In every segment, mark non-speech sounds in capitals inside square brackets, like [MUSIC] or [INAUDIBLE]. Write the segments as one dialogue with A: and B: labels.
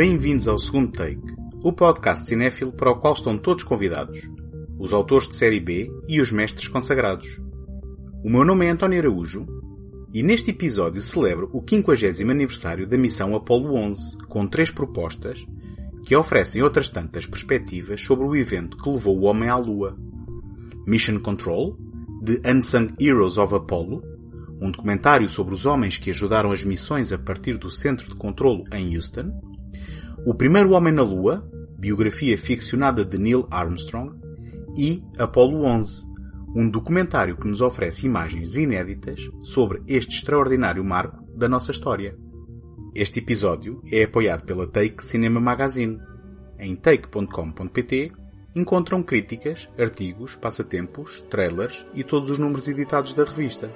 A: Bem-vindos ao segundo take, o podcast cinéfilo para o qual estão todos convidados, os autores de série B e os mestres consagrados. O meu nome é António Araújo e neste episódio celebro o 50 aniversário da missão Apollo 11, com três propostas que oferecem outras tantas perspectivas sobre o evento que levou o homem à Lua. Mission Control, The Unsung Heroes of Apollo, um documentário sobre os homens que ajudaram as missões a partir do centro de controlo em Houston, O Primeiro Homem na Lua, biografia ficcionada de Neil Armstrong, e Apollo 11, um documentário que nos oferece imagens inéditas sobre este extraordinário marco da nossa história. Este episódio é apoiado pela Take Cinema Magazine. Em take.com.pt encontram críticas, artigos, passatempos, trailers e todos os números editados da revista.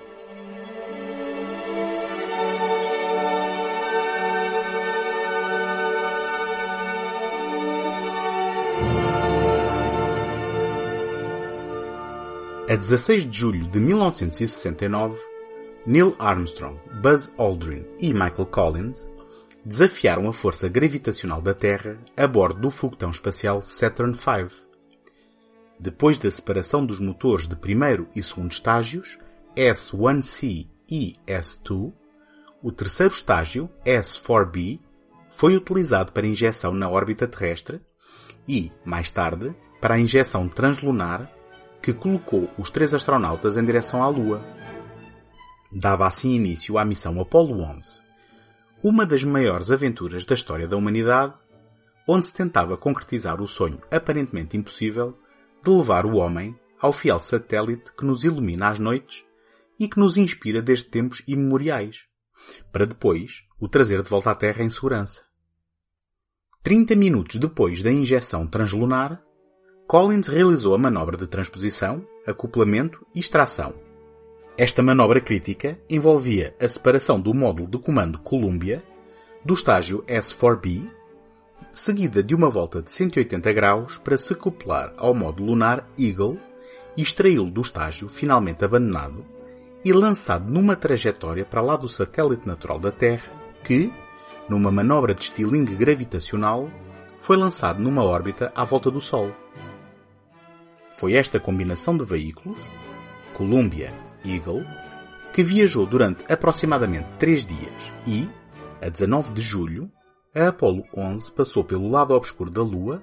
A: A 16 de julho de 1969, Neil Armstrong, Buzz Aldrin e Michael Collins desafiaram a força gravitacional da Terra a bordo do foguetão espacial Saturn V. Depois da separação dos motores de primeiro e segundo estágios, S1C e S2, o terceiro estágio, S4B, foi utilizado para injeção na órbita terrestre e, mais tarde, para a injeção translunar que colocou os três astronautas em direção à Lua. Dava assim início à missão Apollo 11, uma das maiores aventuras da história da humanidade, onde se tentava concretizar o sonho aparentemente impossível de levar o homem ao fiel satélite que nos ilumina às noites e que nos inspira desde tempos imemoriais, para depois o trazer de volta à Terra em segurança. 30 minutos depois da injeção translunar, Collins realizou a manobra de transposição, acoplamento e extração. Esta manobra crítica envolvia a separação do módulo de comando Columbia do estágio S4B, seguida de uma volta de 180 graus para se acoplar ao módulo lunar Eagle e extraí-lo do estágio finalmente abandonado e lançado numa trajetória para lá do satélite natural da Terra que, numa manobra de estilingue gravitacional, foi lançado numa órbita à volta do Sol. Foi esta combinação de veículos, Columbia Eagle, que viajou durante aproximadamente três dias e, a 19 de julho, a Apollo 11 passou pelo lado obscuro da Lua,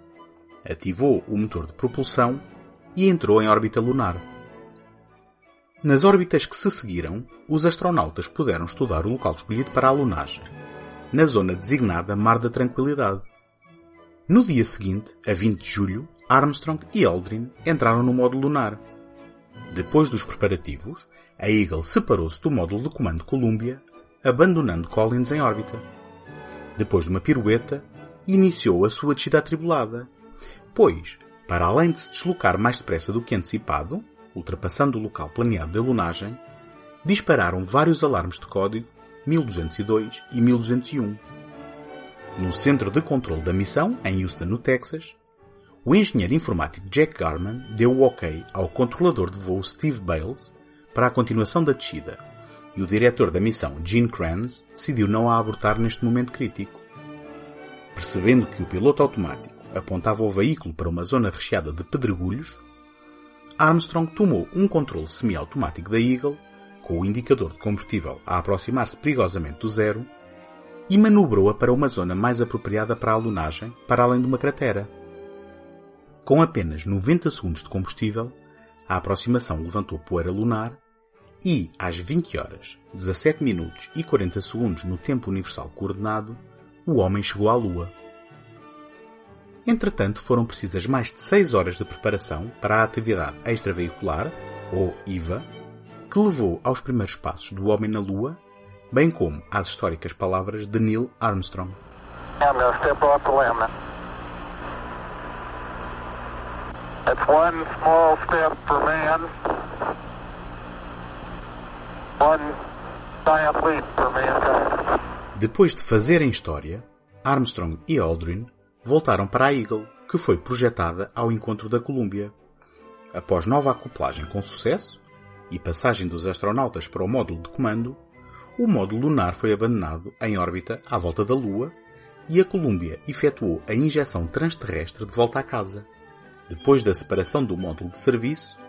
A: ativou o motor de propulsão e entrou em órbita lunar. Nas órbitas que se seguiram, os astronautas puderam estudar o local escolhido para a lunagem, na zona designada Mar da Tranquilidade. No dia seguinte, a 20 de julho, Armstrong e Aldrin entraram no módulo lunar. Depois dos preparativos, a Eagle separou-se do módulo de comando Columbia, abandonando Collins em órbita. Depois de uma pirueta, iniciou a sua descida atribulada, pois, para além de se deslocar mais depressa do que antecipado, ultrapassando o local planeado da lunagem, dispararam vários alarmes de código 1202 e 1201. No centro de controle da missão, em Houston, no Texas, o engenheiro informático Jack Garman deu o ok ao controlador de voo Steve Bales para a continuação da descida, e o diretor da missão Gene Kranz decidiu não a abortar neste momento crítico. Percebendo que o piloto automático apontava o veículo para uma zona recheada de pedregulhos, Armstrong tomou um controle semiautomático da Eagle, com o indicador de combustível a aproximar-se perigosamente do zero, e manobrou-a para uma zona mais apropriada para a alunagem, para além de uma cratera. Com apenas 90 segundos de combustível, a aproximação levantou poeira lunar e, às 20 horas, 17 minutos e 40 segundos no tempo universal coordenado, o homem chegou à Lua. Entretanto, foram precisas mais de 6 horas de preparação para a atividade extraveicular, ou IVA, que levou aos primeiros passos do homem na Lua, bem como às históricas palavras de Neil Armstrong.
B: It's one small step for man, one giant leap for mankind.
A: Depois de fazerem história, Armstrong e Aldrin voltaram para a Eagle, que foi projetada ao encontro da Columbia. Após nova acoplagem com sucesso e passagem dos astronautas para o módulo de comando, o módulo lunar foi abandonado em órbita à volta da Lua e a Columbia efetuou a injeção transterrestre de volta à casa. Depois da separação do módulo de serviço,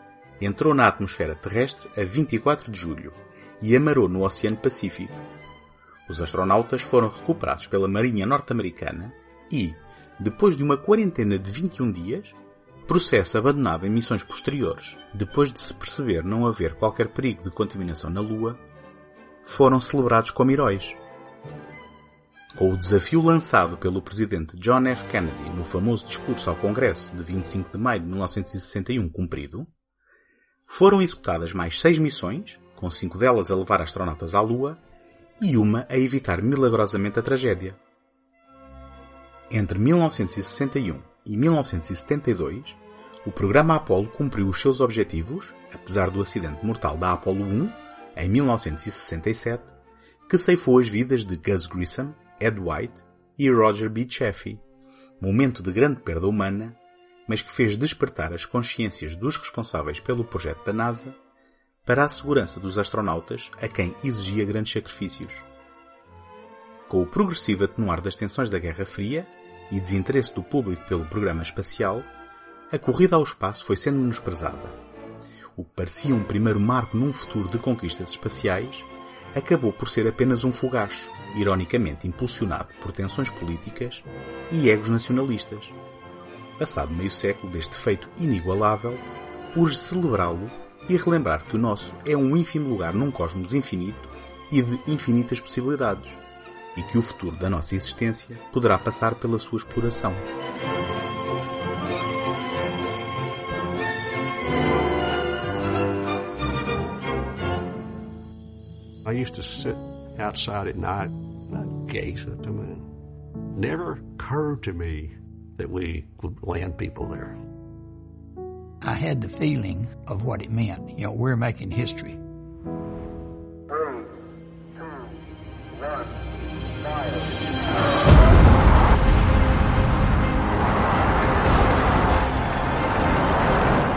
A: entrou na atmosfera terrestre a 24 de julho e amarou no Oceano Pacífico. Os astronautas foram recuperados pela Marinha Norte-Americana e, depois de uma quarentena de 21 dias, processo abandonado em missões posteriores, depois de se perceber não haver qualquer perigo de contaminação na Lua, foram celebrados como heróis. Com o desafio lançado pelo presidente John F. Kennedy no famoso discurso ao Congresso de 25 de maio de 1961 cumprido, foram executadas mais seis missões, com cinco delas a levar astronautas à Lua e uma a evitar milagrosamente a tragédia. Entre 1961 e 1972, o programa Apollo cumpriu os seus objetivos, apesar do acidente mortal da Apollo 1, em 1967, que ceifou as vidas de Gus Grissom, Ed White e Roger B. Chaffee, momento de grande perda humana, mas que fez despertar as consciências dos responsáveis pelo projeto da NASA para a segurança dos astronautas a quem exigia grandes sacrifícios. Com o progressivo atenuar das tensões da Guerra Fria e desinteresse do público pelo programa espacial, a corrida ao espaço foi sendo menosprezada. O que parecia um primeiro marco num futuro de conquistas espaciais acabou por ser apenas um fogacho, ironicamente impulsionado por tensões políticas e egos nacionalistas. Passado meio século deste feito inigualável, urge celebrá-lo e relembrar que o nosso é um ínfimo lugar num cosmos infinito e de infinitas possibilidades, e que o futuro da nossa existência poderá passar pela sua exploração.
C: I used to sit outside at night and I'd gaze at the moon. Never occurred to me that we would land people there.
D: I had the feeling of what it meant. You know, we're making history.
B: Three, two, one, fire.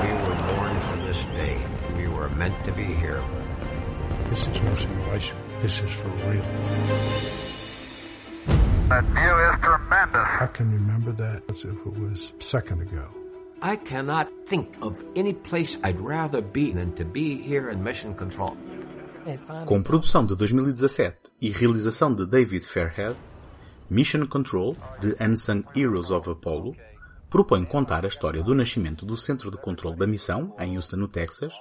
E: We were born for this day. We were meant to be here.
C: This is no simulation. This is for real.
B: That view is tremendous.
C: I can remember that as if it was a second ago.
E: I cannot think of any place I'd rather be than to be here in Mission Control.
A: Com produção de 2017 e realização de David Fairhead, Mission Control, The Unsung Heroes of Apollo, propõe contar a história do nascimento do centro de controle da missão, em Houston, no Texas,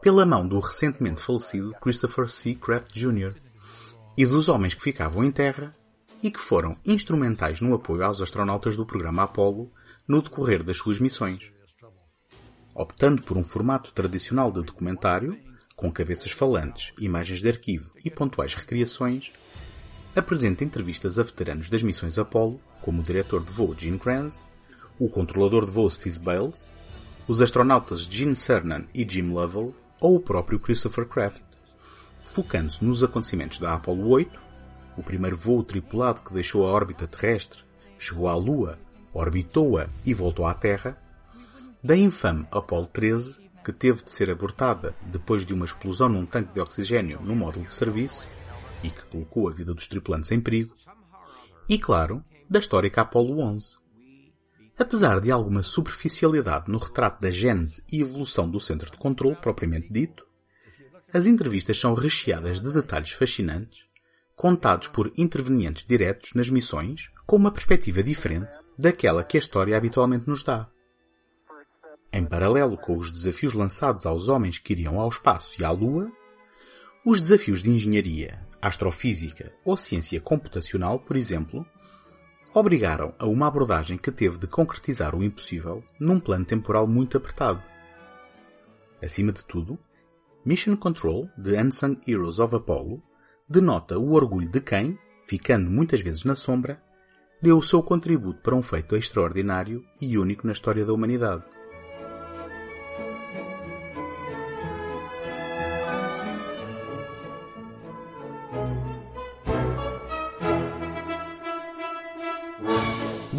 A: pela mão do recentemente falecido Christopher C. Kraft Jr. e dos homens que ficavam em terra e que foram instrumentais no apoio aos astronautas do programa Apollo no decorrer das suas missões. Optando por um formato tradicional de documentário, com cabeças falantes, imagens de arquivo e pontuais recriações, apresenta entrevistas a veteranos das missões Apollo, como o diretor de voo Gene Kranz, o controlador de voo Steve Bales, os astronautas Gene Cernan e Jim Lovell ou o próprio Christopher Kraft, focando-se nos acontecimentos da Apollo 8, o primeiro voo tripulado que deixou a órbita terrestre, chegou à Lua, orbitou-a e voltou à Terra, da infame Apollo 13, que teve de ser abortada depois de uma explosão num tanque de oxigênio no módulo de serviço e que colocou a vida dos tripulantes em perigo, e claro, da histórica Apollo 11. Apesar de alguma superficialidade no retrato da gênese e evolução do centro de controle propriamente dito, as entrevistas são recheadas de detalhes fascinantes, contados por intervenientes diretos nas missões com uma perspectiva diferente daquela que a história habitualmente nos dá. Em paralelo com os desafios lançados aos homens que iriam ao espaço e à Lua, os desafios de engenharia, astrofísica ou ciência computacional, por exemplo, obrigaram a uma abordagem que teve de concretizar o impossível num plano temporal muito apertado. Acima de tudo, Mission Control, The Unsung Heroes of Apollo, denota o orgulho de quem, ficando muitas vezes na sombra, deu o seu contributo para um feito extraordinário e único na história da humanidade.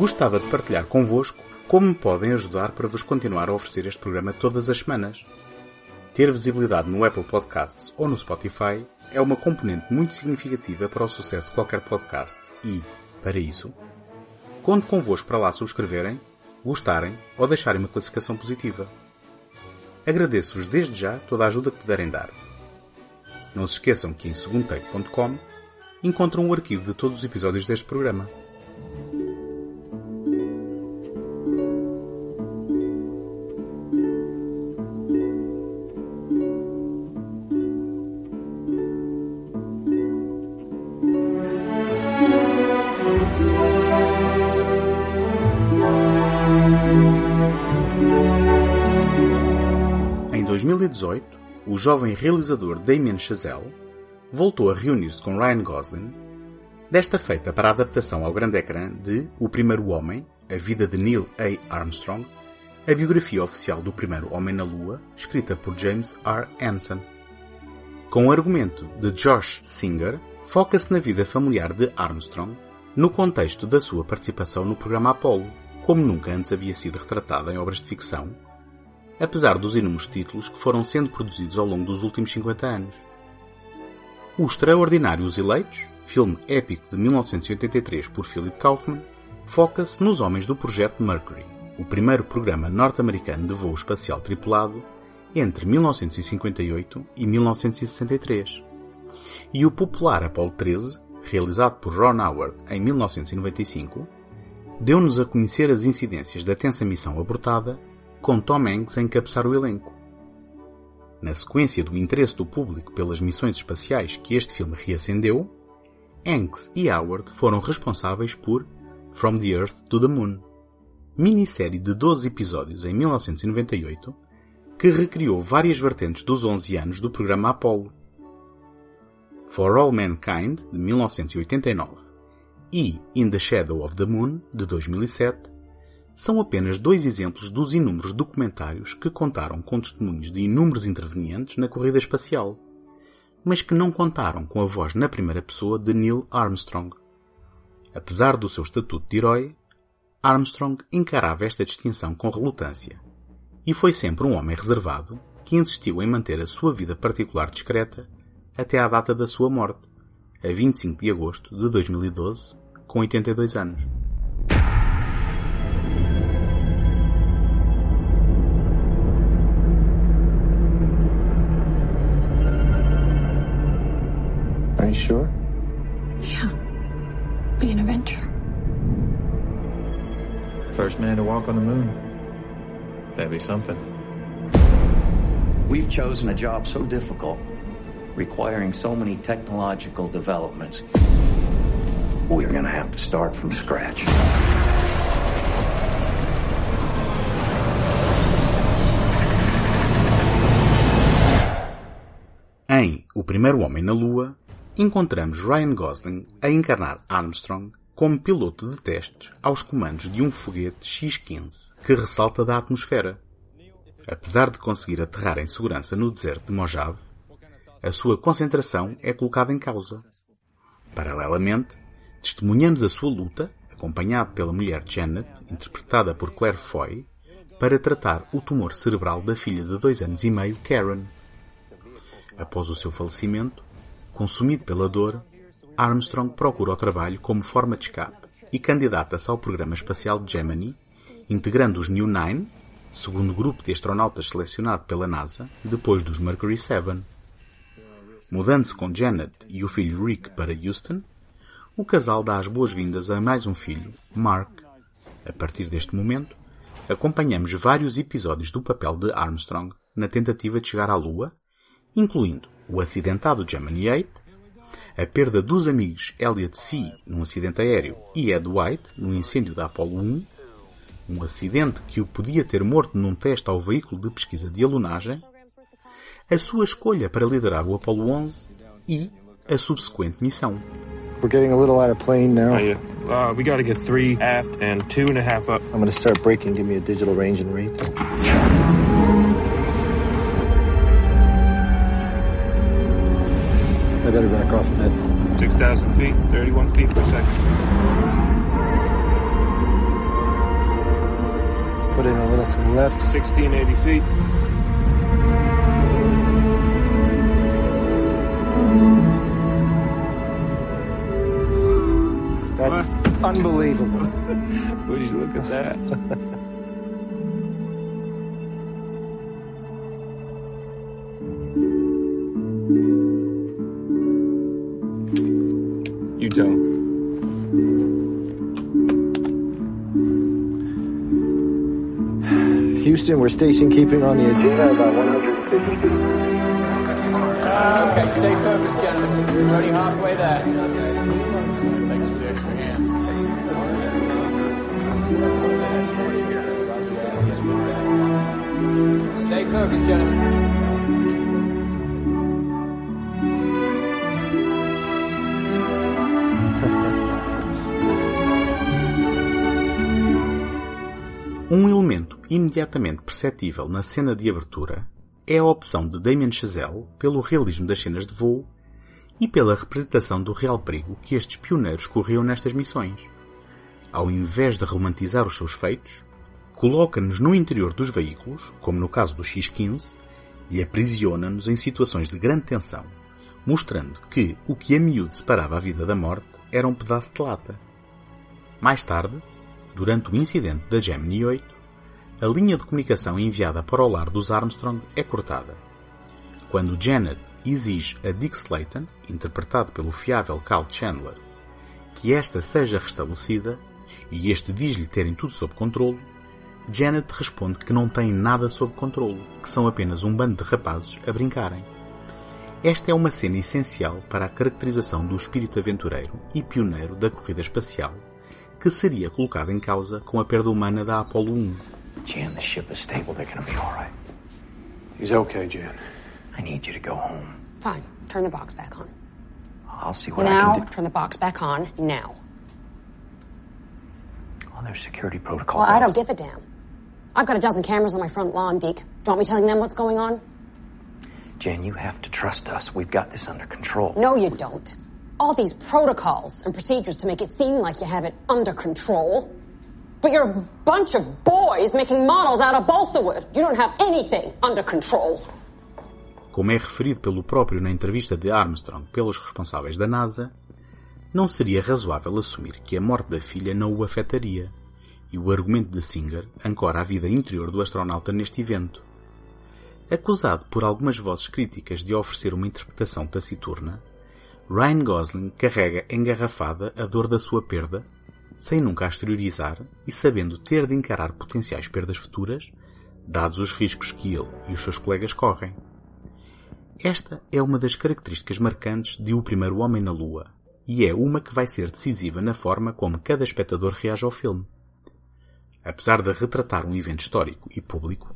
A: Gostava de partilhar convosco como me podem ajudar para vos continuar a oferecer este programa todas as semanas. Ter visibilidade no Apple Podcasts ou no Spotify é uma componente muito significativa para o sucesso de qualquer podcast e, Para isso, conto convosco para lá subscreverem, gostarem ou deixarem uma classificação positiva. Agradeço-vos desde já toda a ajuda que puderem dar. Não se esqueçam que em segundotake.com encontram o arquivo de todos os episódios deste programa. Jovem realizador Damien Chazelle voltou a reunir-se com Ryan Gosling, desta feita para a adaptação ao grande ecrã de O Primeiro Homem, a vida de Neil A. Armstrong, a biografia oficial do primeiro homem na Lua, escrita por James R. Anson. Com o argumento de Josh Singer, foca-se na vida familiar de Armstrong no contexto da sua participação no programa Apollo, como nunca antes havia sido retratada em obras de ficção, apesar dos inúmeros títulos que foram sendo produzidos ao longo dos últimos 50 anos. O extraordinário Os Eleitos, filme épico de 1983 por Philip Kaufman, foca-se nos homens do projeto Mercury, o primeiro programa norte-americano de voo espacial tripulado entre 1958 e 1963, e o popular Apollo 13, realizado por Ron Howard em 1995, deu-nos a conhecer as incidências da tensa missão abortada, com Tom Hanks a encabeçar o elenco. Na sequência do interesse do público pelas missões espaciais que este filme reacendeu, Hanks e Howard foram responsáveis por From the Earth to the Moon, minissérie de 12 episódios em 1998, que recriou várias vertentes dos 11 anos do programa Apollo. For All Mankind, de 1989, e In the Shadow of the Moon, de 2007, são apenas dois exemplos dos inúmeros documentários que contaram com testemunhos de inúmeros intervenientes na corrida espacial, mas que não contaram com a voz na primeira pessoa de Neil Armstrong. Apesar do seu estatuto de herói, Armstrong encarava esta distinção com relutância, e foi sempre um homem reservado que insistiu em manter a sua vida particular discreta até à data da sua morte, a 25 de agosto de 2012, com 82 anos.
F: First man to walk on the moon. That'd be something.
G: We've chosen a job so difficult, requiring so many technological developments. We're gonna have to start from scratch.
A: Em O Primeiro Homem na Lua, encontramos Ryan Gosling a encarnar Armstrong como piloto de testes aos comandos de um foguete X-15 que ressalta da atmosfera. Apesar de conseguir aterrar em segurança no deserto de Mojave, a sua concentração é colocada em causa. Paralelamente, testemunhamos a sua luta, acompanhado pela mulher Janet, interpretada por Claire Foy, para tratar o tumor cerebral da filha de dois anos e meio, Karen. Após o seu falecimento, consumido pela dor, Armstrong procura o trabalho como forma de escape e candidata-se ao programa espacial Gemini, integrando os New Nine, segundo grupo de astronautas selecionado pela NASA depois dos Mercury 7. Mudando-se com Janet e o filho Rick para Houston, o casal dá as boas-vindas a mais um filho, Mark. A partir deste momento, acompanhamos vários episódios do papel de Armstrong na tentativa de chegar à Lua, incluindo o acidentado Gemini 8, a perda dos amigos Elliot C. num acidente aéreo e Ed White no incêndio da Apollo 1, um acidente que o podia ter morto num teste ao veículo de pesquisa de alunagem, a sua escolha para liderar o Apollo 11 e a subsequente missão.
F: We're getting a little out of plane now.
H: Oh, yeah. Uh, we got to get three aft and two and a half up.
F: I'm going to start braking. Give me a digital range and rate. I better back off a bit.
H: 6,000 feet, 31 feet per second.
F: Put in a little to the left.
H: 1680 feet.
I: That's unbelievable. [LAUGHS]
H: Would you look at that? [LAUGHS]
I: Houston, we're station keeping on the agenda about 160.
J: Okay, stay focused, gentlemen. We're already halfway there. Thanks for the extra hands. Stay focused, gentlemen.
A: Imediatamente perceptível na cena de abertura é a opção de Damien Chazelle pelo realismo das cenas de voo e pela representação do real perigo que estes pioneiros corriam nestas missões. Ao invés de romantizar os seus feitos, coloca-nos no interior dos veículos, como no caso do X-15, e aprisiona-nos em situações de grande tensão, mostrando que o que a miúdo separava a vida da morte era um pedaço de lata. Mais tarde, durante o incidente da Gemini 8, a linha de comunicação enviada para o lar dos Armstrong é cortada. Quando Janet exige a Dick Slayton, interpretado pelo fiável Carl Chandler, que esta seja restabelecida, e este diz-lhe terem tudo sob controle, Janet responde que não tem nada sob controle, que são apenas um bando de rapazes a brincarem. Esta é uma cena essencial para a caracterização do espírito aventureiro e pioneiro da corrida espacial, que seria colocada em causa com a perda humana da Apollo 1.
G: Jan, the ship is stable. They're gonna be all right.
C: He's okay, Jan.
G: I need you to go home.
K: Fine. Turn the box back on.
G: I'll see what I
K: now,
G: can do.
K: turn the box back on. Now.
G: Oh, there's security protocol.
K: Well, I don't give a damn. I've got a dozen cameras on my front lawn, Deke. Do you want me telling them what's going on?
G: Jan, you have to trust us. We've got this under control.
K: No, you don't. All these protocols and procedures to make it seem like you have it under control. But you're a bunch of boys making models out of balsa wood. You don't have anything under control.
A: Como é referido pelo próprio na entrevista de Armstrong pelos responsáveis da NASA, não seria razoável assumir que a morte da filha não o afetaria, e o argumento de Singer ancora a vida interior do astronauta neste evento. Acusado por algumas vozes críticas de oferecer uma interpretação taciturna, Ryan Gosling carrega engarrafada a dor da sua perda, sem nunca a exteriorizar e sabendo ter de encarar potenciais perdas futuras, dados os riscos que ele e os seus colegas correm. Esta é uma das características marcantes de O Primeiro Homem na Lua, e é uma que vai ser decisiva na forma como cada espectador reage ao filme. Apesar de retratar um evento histórico e público,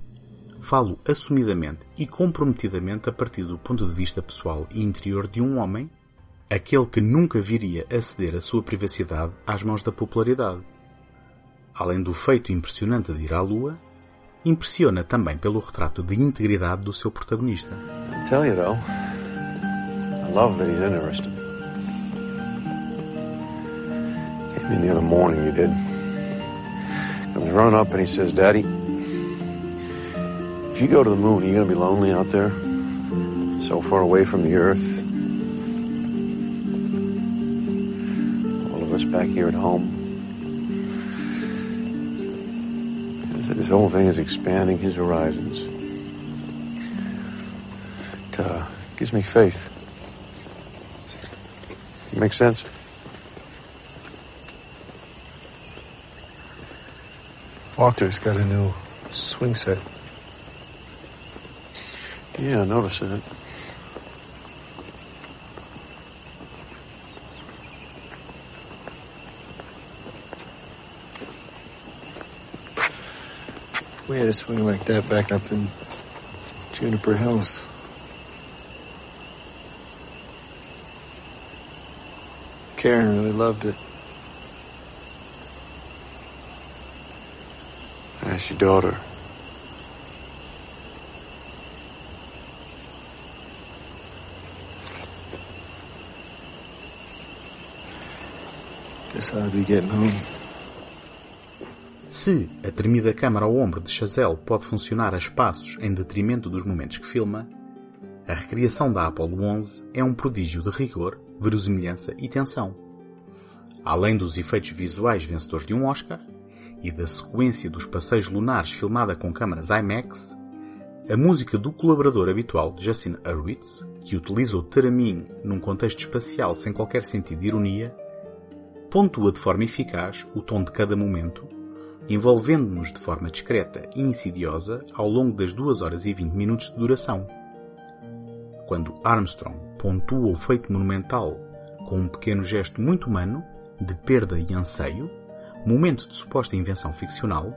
A: falo assumidamente e comprometidamente a partir do ponto de vista pessoal e interior de um homem, aquele que nunca viria a ceder a sua privacidade às mãos da popularidade. Além do feito impressionante de ir à Lua, impressiona também pelo retrato de integridade do seu protagonista.
L: Tell you though, I love that he's interested. Came in the other morning, he did. Comes running up and he says, Daddy, if you go to the moon, are you be lonely out there? So far away from the earth? Of us back here at home. This whole thing is expanding his horizons. It uh, gives me faith. Makes sense?
M: Walter's got a new swing set.
L: Yeah, I noticed that.
M: We had a swing like that back up in Juniper Hills. Karen really loved it.
L: That's your daughter.
M: Guess I'll be getting home.
A: Se a tremida câmara ao ombro de Chazelle pode funcionar a espaços em detrimento dos momentos que filma, a recriação da Apollo 11 é um prodígio de rigor, verosimilhança e tensão. Além dos efeitos visuais vencedores de um Oscar e da sequência dos passeios lunares filmada com câmaras IMAX, a música do colaborador habitual Justin Hurwitz, que utiliza o Teramin num contexto espacial sem qualquer sentido de ironia, pontua de forma eficaz o tom de cada momento, envolvendo-nos de forma discreta e insidiosa ao longo das 2 horas e 20 minutos de duração. Quando Armstrong pontua o feito monumental com um pequeno gesto muito humano, de perda e anseio, momento de suposta invenção ficcional,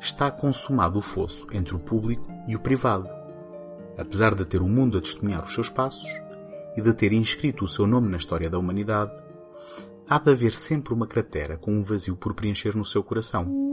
A: está consumado o fosso entre o público e o privado. Apesar de ter o mundo a testemunhar os seus passos e de ter inscrito o seu nome na história da humanidade, há de haver sempre uma cratera com um vazio por preencher no seu coração.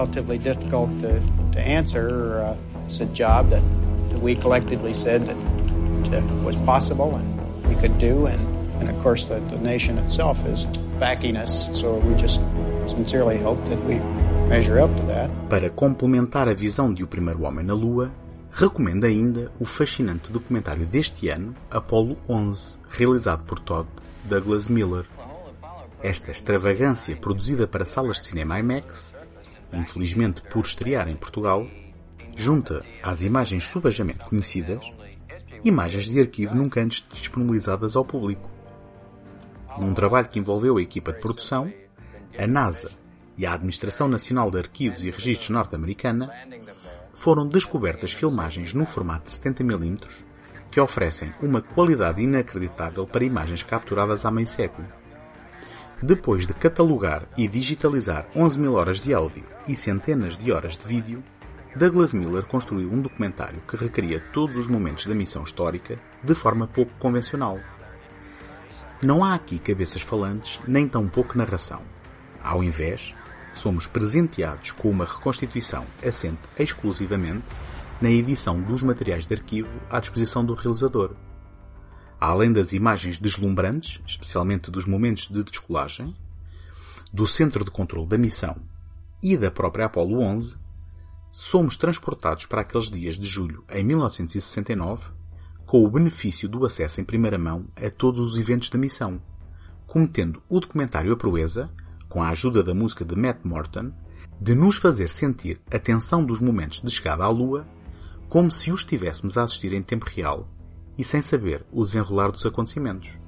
N: Relatively difficult to, to answer. Uh, it's a job that, that we collectively said that uh, was possible and we could do, and, and of course the, the nation itself is backing us, so we just sincerely hope that we measure up to that.
A: Para complementar a visão de O Primeiro Homem na Lua, recomendo ainda o fascinante documentário deste ano, Apollo 11, realizado por Todd Douglas Miller. Esta extravagância produzida para salas de cinema IMAX, infelizmente por estrear em Portugal, junta às imagens subajamente conhecidas imagens de arquivo nunca antes disponibilizadas ao público. Num trabalho que envolveu a equipa de produção, a NASA e a Administração Nacional de Arquivos e Registros norte-americana, foram descobertas filmagens no formato de 70mm que oferecem uma qualidade inacreditável para imagens capturadas há meio século. Depois de catalogar e digitalizar 11 mil horas de áudio e centenas de horas de vídeo, Douglas Miller construiu um documentário que recria todos os momentos da missão histórica de forma pouco convencional. Não há aqui cabeças falantes, nem tão pouco narração. Ao invés, somos presenteados com uma reconstituição assente exclusivamente na edição dos materiais de arquivo à disposição do realizador. Além das imagens deslumbrantes, especialmente dos momentos de descolagem, do centro de controle da missão e da própria Apollo 11, somos transportados para aqueles dias de julho em 1969 com o benefício do acesso em primeira mão a todos os eventos da missão, cometendo o documentário a proeza, com a ajuda da música de Matt Morton, de nos fazer sentir a tensão dos momentos de chegada à Lua como se os estivéssemos a assistir em tempo real e sem saber o desenrolar dos acontecimentos.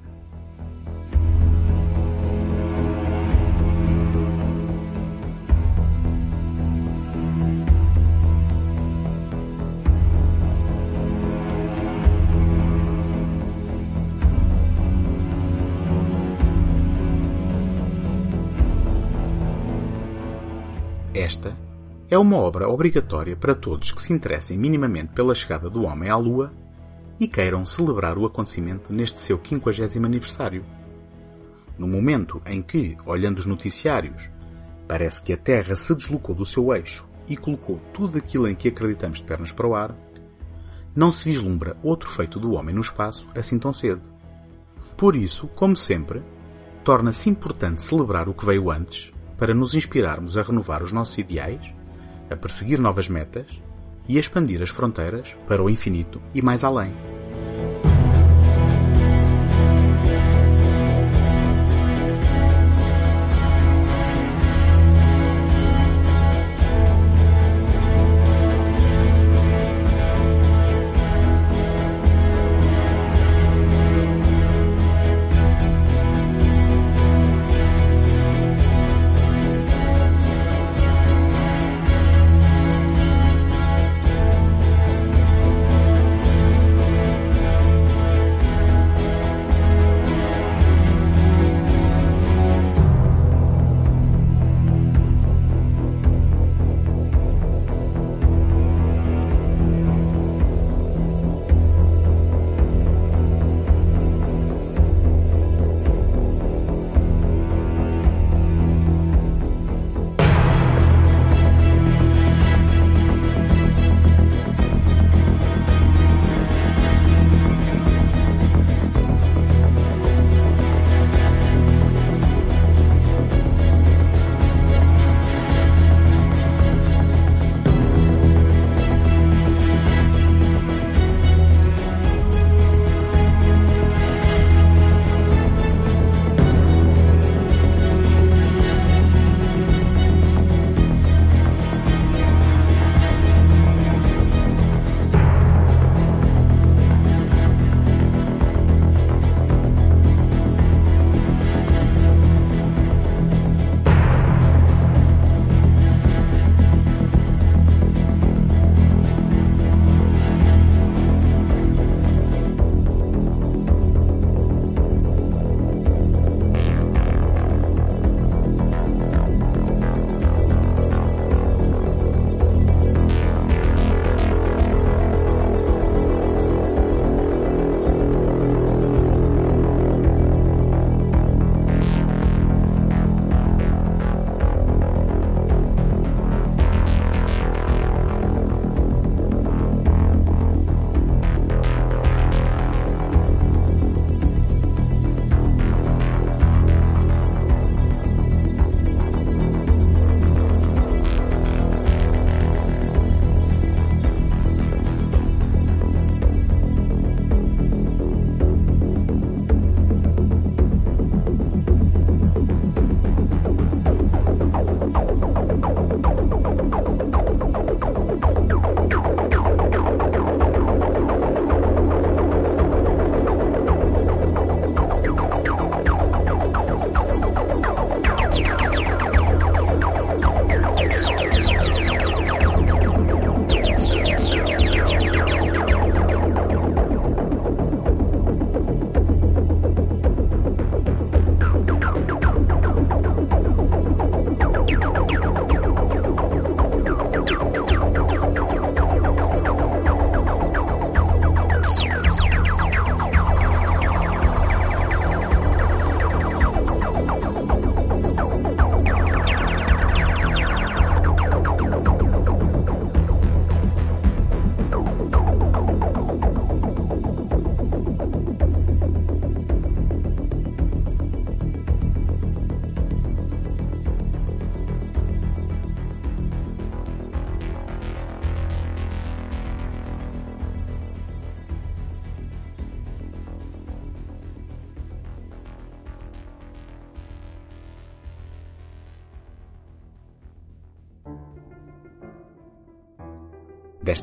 A: Esta é uma obra obrigatória para todos que se interessem minimamente pela chegada do homem à Lua e queiram celebrar o acontecimento neste seu 50 aniversário. No momento em que, olhando os noticiários, parece que a Terra se deslocou do seu eixo e colocou tudo aquilo em que acreditamos de pernas para o ar, não se vislumbra outro feito do homem no espaço assim tão cedo. Por isso, como sempre, torna-se importante celebrar o que veio antes para nos inspirarmos a renovar os nossos ideais, a perseguir novas metas e expandir as fronteiras para o infinito e mais além.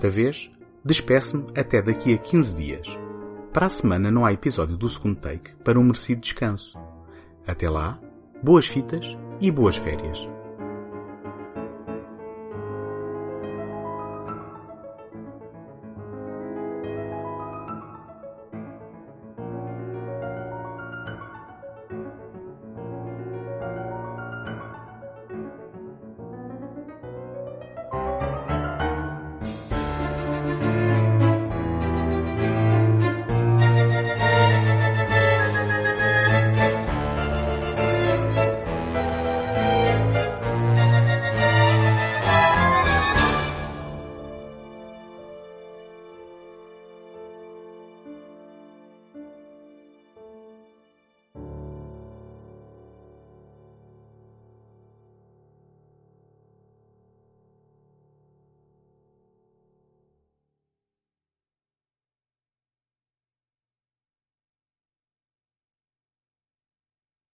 A: Desta vez, despeço-me até daqui a 15 dias. Para a semana não há episódio do segundo take para um merecido descanso. Até lá, boas fitas e boas férias.